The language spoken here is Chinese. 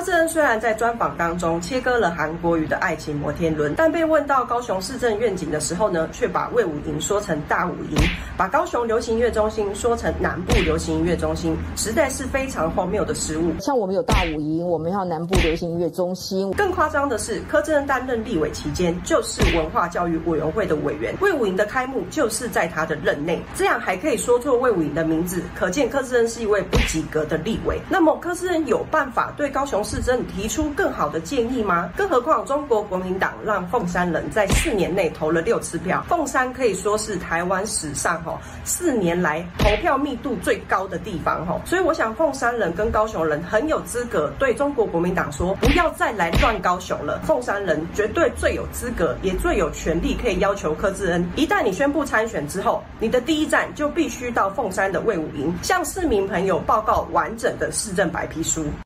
柯志恩虽然在专访当中切割了韩国瑜的爱情摩天轮，但被问到高雄市政愿景的时候呢，却把魏武营说成大武营，把高雄流行音乐中心说成南部流行音乐中心，实在是非常荒谬的失误。像我们有大武营，我们要南部流行音乐中心。更夸张的是，柯志恩担任立委期间就是文化教育委员会的委员，魏武营的开幕就是在他的任内，这样还可以说错魏武营的名字，可见柯志恩是一位不及格的立委。那么柯志恩有办法对高雄市政提出更好的建议吗？更何况中国国民党让凤山人在四年内投了六次票，凤山可以说是台湾史上哈四年来投票密度最高的地方哈，所以我想凤山人跟高雄人很有资格对中国国民党说，不要再来乱高雄了。凤山人绝对最有资格，也最有权利可以要求柯志恩，一旦你宣布参选之后，你的第一站就必须到凤山的卫武营，向市民朋友报告完整的市政白皮书。